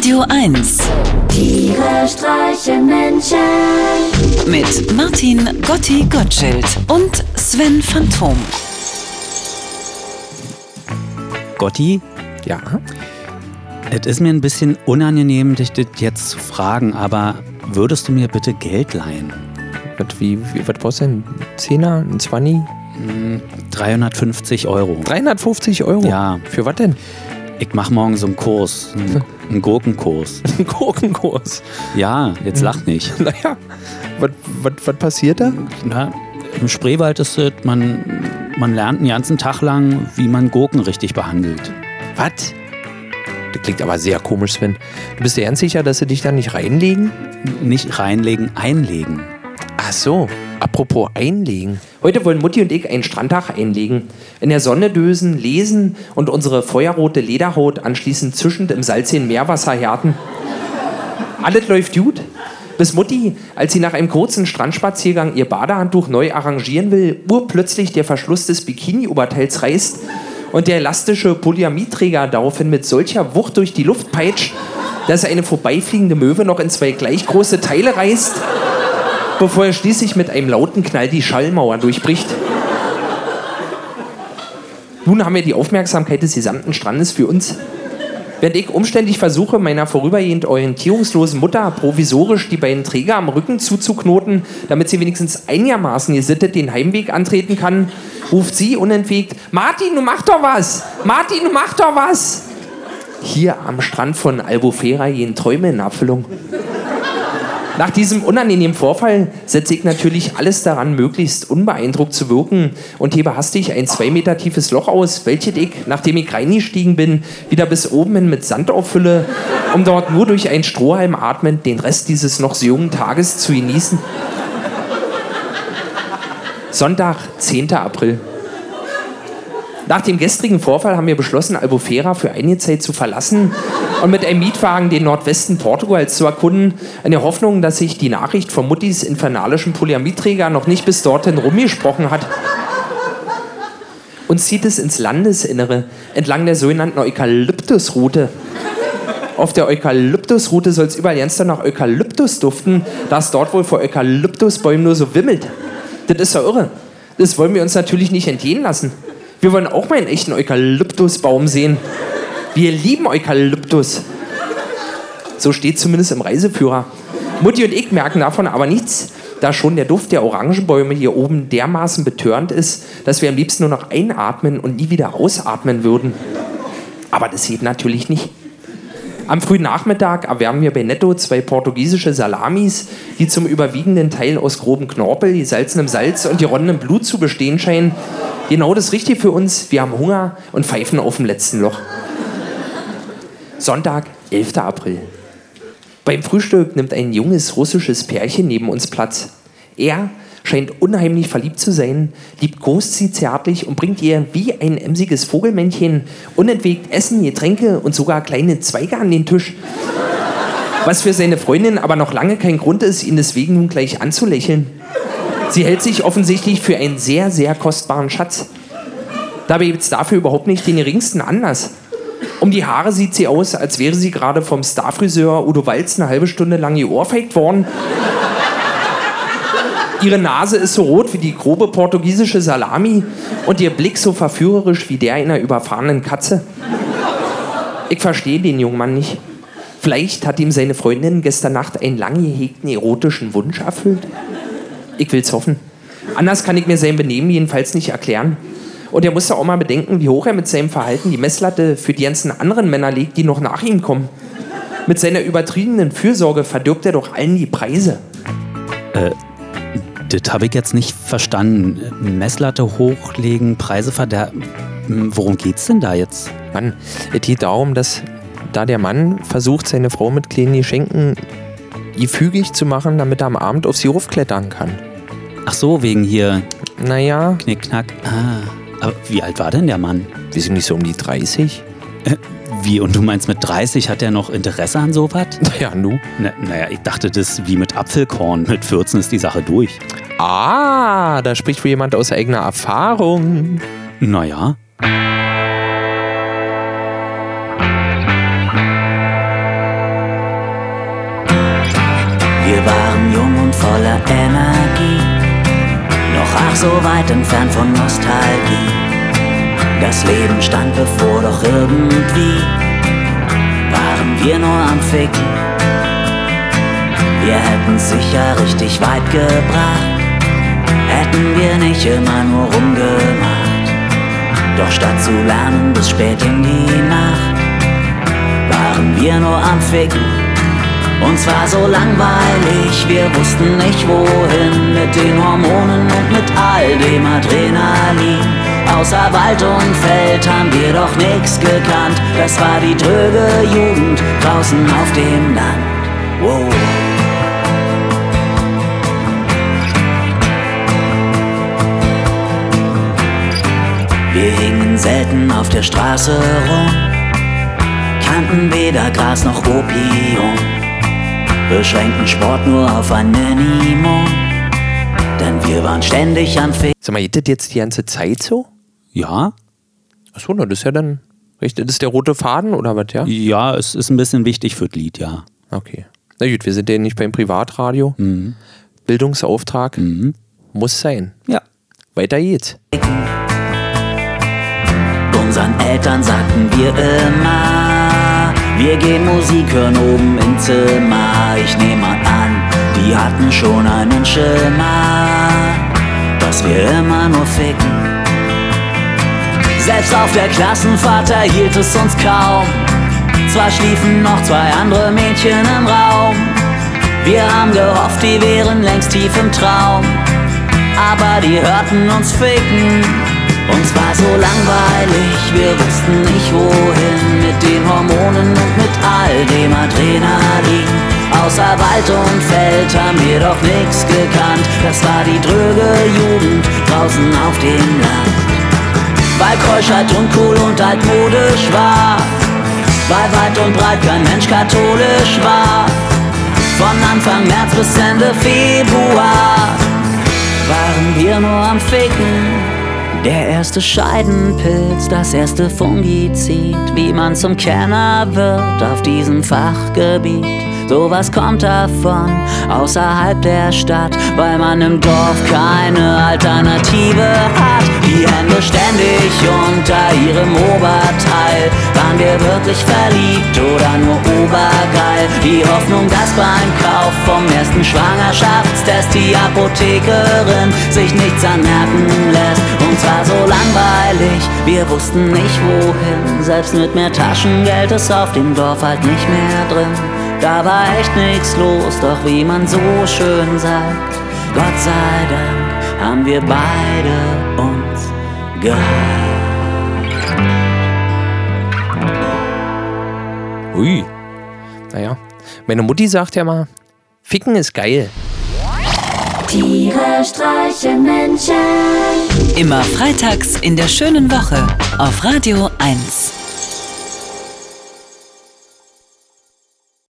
Radio 1 Tiere streichen Menschen. mit Martin Gotti Gottschild und Sven Phantom. Gotti, Ja, es ist mir ein bisschen unangenehm, dich das jetzt zu fragen, aber würdest du mir bitte Geld leihen? was, wie, wie, was brauchst du denn? Ein Zehner, ein Zwanni? 350 Euro. 350 Euro? Ja. Für was denn? Ich mache morgen so einen Kurs, einen, einen Gurkenkurs. Ein Gurkenkurs. Ja, jetzt lach nicht. Naja, was passiert da? Na, Im Spreewald ist es, man, man lernt einen ganzen Tag lang, wie man Gurken richtig behandelt. Was? Das klingt aber sehr komisch, Sven. Du bist dir ganz sicher, dass sie dich da nicht reinlegen? Nicht reinlegen, einlegen. Ach so. Apropos einlegen. Heute wollen Mutti und ich einen Strandtag einlegen. In der Sonne dösen, lesen und unsere feuerrote Lederhaut anschließend zischend im salzigen Meerwasser härten. Alles läuft gut. Bis Mutti, als sie nach einem kurzen Strandspaziergang ihr Badehandtuch neu arrangieren will, urplötzlich der Verschluss des Bikini-Oberteils reißt und der elastische Polyamidträger daraufhin mit solcher Wucht durch die Luft peitscht, dass eine vorbeifliegende Möwe noch in zwei gleich große Teile reißt bevor er schließlich mit einem lauten Knall die Schallmauer durchbricht. Nun haben wir die Aufmerksamkeit des gesamten Strandes für uns. Während ich umständlich versuche, meiner vorübergehend orientierungslosen Mutter provisorisch die beiden Träger am Rücken zuzuknoten, damit sie wenigstens einigermaßen gesittet den Heimweg antreten kann, ruft sie unentwegt: Martin, du mach doch was! Martin, du mach doch was! Hier am Strand von Albufera gehen Träume in Erfüllung. Nach diesem unangenehmen Vorfall setze ich natürlich alles daran, möglichst unbeeindruckt zu wirken und hebe hastig ein zwei Meter tiefes Loch aus, welches ich, nachdem ich reingestiegen bin, wieder bis oben hin mit Sand auffülle, um dort nur durch einen Strohhalm atmend den Rest dieses noch so jungen Tages zu genießen. Sonntag, 10. April. Nach dem gestrigen Vorfall haben wir beschlossen, Albufera für einige Zeit zu verlassen und mit einem Mietwagen den Nordwesten Portugals zu erkunden, in der Hoffnung, dass sich die Nachricht von Muttis infernalischen Polyamidträger noch nicht bis dorthin rumgesprochen hat. Uns zieht es ins Landesinnere, entlang der sogenannten Eukalyptusroute. Auf der Eukalyptusroute soll es überall ganz nach Eukalyptus duften, da es dort wohl vor Eukalyptusbäumen nur so wimmelt. Das ist ja irre. Das wollen wir uns natürlich nicht entgehen lassen. Wir wollen auch mal einen echten Eukalyptusbaum sehen. Wir lieben Eukalyptus. So steht zumindest im Reiseführer. Mutti und ich merken davon aber nichts, da schon der Duft der Orangenbäume hier oben dermaßen betörend ist, dass wir am liebsten nur noch einatmen und nie wieder ausatmen würden. Aber das geht natürlich nicht. Am frühen Nachmittag erwärmen wir bei Netto zwei portugiesische Salamis, die zum überwiegenden Teil aus grobem Knorpel, gesalzenem Salz und geronnenem Blut zu bestehen scheinen. Genau das Richtige für uns. Wir haben Hunger und pfeifen auf dem letzten Loch. Sonntag, 11. April. Beim Frühstück nimmt ein junges russisches Pärchen neben uns Platz. Er scheint unheimlich verliebt zu sein, liebkost sie zärtlich und bringt ihr wie ein emsiges Vogelmännchen unentwegt Essen, Getränke und sogar kleine Zweige an den Tisch. Was für seine Freundin aber noch lange kein Grund ist, ihn deswegen nun gleich anzulächeln. Sie hält sich offensichtlich für einen sehr, sehr kostbaren Schatz. Dabei gibt es dafür überhaupt nicht den geringsten Anlass. Um die Haare sieht sie aus, als wäre sie gerade vom Starfriseur Udo Walz eine halbe Stunde lang geohrfeigt worden. Ihre Nase ist so rot wie die grobe portugiesische Salami und ihr Blick so verführerisch wie der einer überfahrenen Katze. Ich verstehe den jungen Mann nicht. Vielleicht hat ihm seine Freundin gestern Nacht einen lang gehegten erotischen Wunsch erfüllt. Ich will's hoffen. Anders kann ich mir sein Benehmen jedenfalls nicht erklären. Und er muss ja auch mal bedenken, wie hoch er mit seinem Verhalten die Messlatte für die ganzen anderen Männer legt, die noch nach ihm kommen. Mit seiner übertriebenen Fürsorge verdirbt er doch allen die Preise. Das habe ich jetzt nicht verstanden. Messlatte hochlegen, Preise verderben. Hm, Worum geht's denn da jetzt? Mann, es geht darum, dass da der Mann versucht, seine Frau mit kleinen Geschenken gefügig zu machen, damit er am Abend auf sie hochklettern kann. Ach so, wegen hier Naja, Knickknack. Ah, aber wie alt war denn der Mann? Wir sind nicht so um die 30. Äh, wie, und du meinst, mit 30 hat er noch Interesse an sowas? Naja, nu. Na, naja, ich dachte, das ist wie mit Apfelkorn. Mit 14 ist die Sache durch. Ah, da spricht wohl jemand aus eigener Erfahrung. Naja. Wir waren jung und voller Energie so weit entfernt von Nostalgie. Das Leben stand bevor, doch irgendwie waren wir nur am Ficken. Wir hätten sicher richtig weit gebracht, hätten wir nicht immer nur rumgemacht. Doch statt zu lernen bis spät in die Nacht, waren wir nur am Ficken. Uns war so langweilig, wir wussten nicht wohin mit den Hormonen und mit all dem Adrenalin. Außer Wald und Feld haben wir doch nichts gekannt. Das war die dröge Jugend draußen auf dem Land. Wow. Wir hingen selten auf der Straße rum, kannten weder Gras noch Opium, beschränkten Sport nur auf ein Minimum, denn wir waren ständig am Ficken. Sag mal, geht das jetzt die ganze Zeit so? Ja, Achso, das ist ja dann. Richtig, das ist der rote Faden oder was, ja? ja, es ist ein bisschen wichtig für das Lied, ja. Okay. Na gut, wir sind ja nicht beim Privatradio. Bildungsauftrag muss sein. Ja. Weiter geht's. Unseren Eltern sagten wir immer, wir gehen Musik hören oben im Zimmer. Ich nehme an, die hatten schon einen Schimmer, dass wir immer nur ficken. Selbst auf der Klassenfahrt erhielt es uns kaum. Zwar schliefen noch zwei andere Mädchen im Raum. Wir haben gehofft, die wären längst tief im Traum. Aber die hörten uns ficken. Uns war so langweilig, wir wussten nicht wohin mit den Hormonen und mit all dem Adrenalin. Außer Wald und Feld haben wir doch nichts gekannt. Das war die dröge Jugend draußen auf dem Land. Weil Keuschheit uncool und altmodisch war. Weil weit und breit kein Mensch katholisch war. Von Anfang März bis Ende Februar waren wir nur am Ficken. Der erste Scheidenpilz, das erste Fungizid, wie man zum Kenner wird auf diesem Fachgebiet. Sowas kommt davon außerhalb der Stadt, weil man im Dorf keine Alternative hat. Die Hände ständig unter ihrem Oberteil. Waren wir wirklich verliebt oder nur obergeil? Die Hoffnung, dass beim Kauf vom ersten Schwangerschaftstest die Apothekerin sich nichts anmerken lässt. Uns war so langweilig, wir wussten nicht wohin. Selbst mit mehr Taschengeld ist auf dem Dorf halt nicht mehr drin. Da war echt nichts los, doch wie man so schön sagt, Gott sei Dank haben wir beide uns gehabt. Ui. Naja. Meine Mutti sagt ja mal, Ficken ist geil. Tiere streichen Menschen. Immer freitags in der schönen Woche auf Radio 1.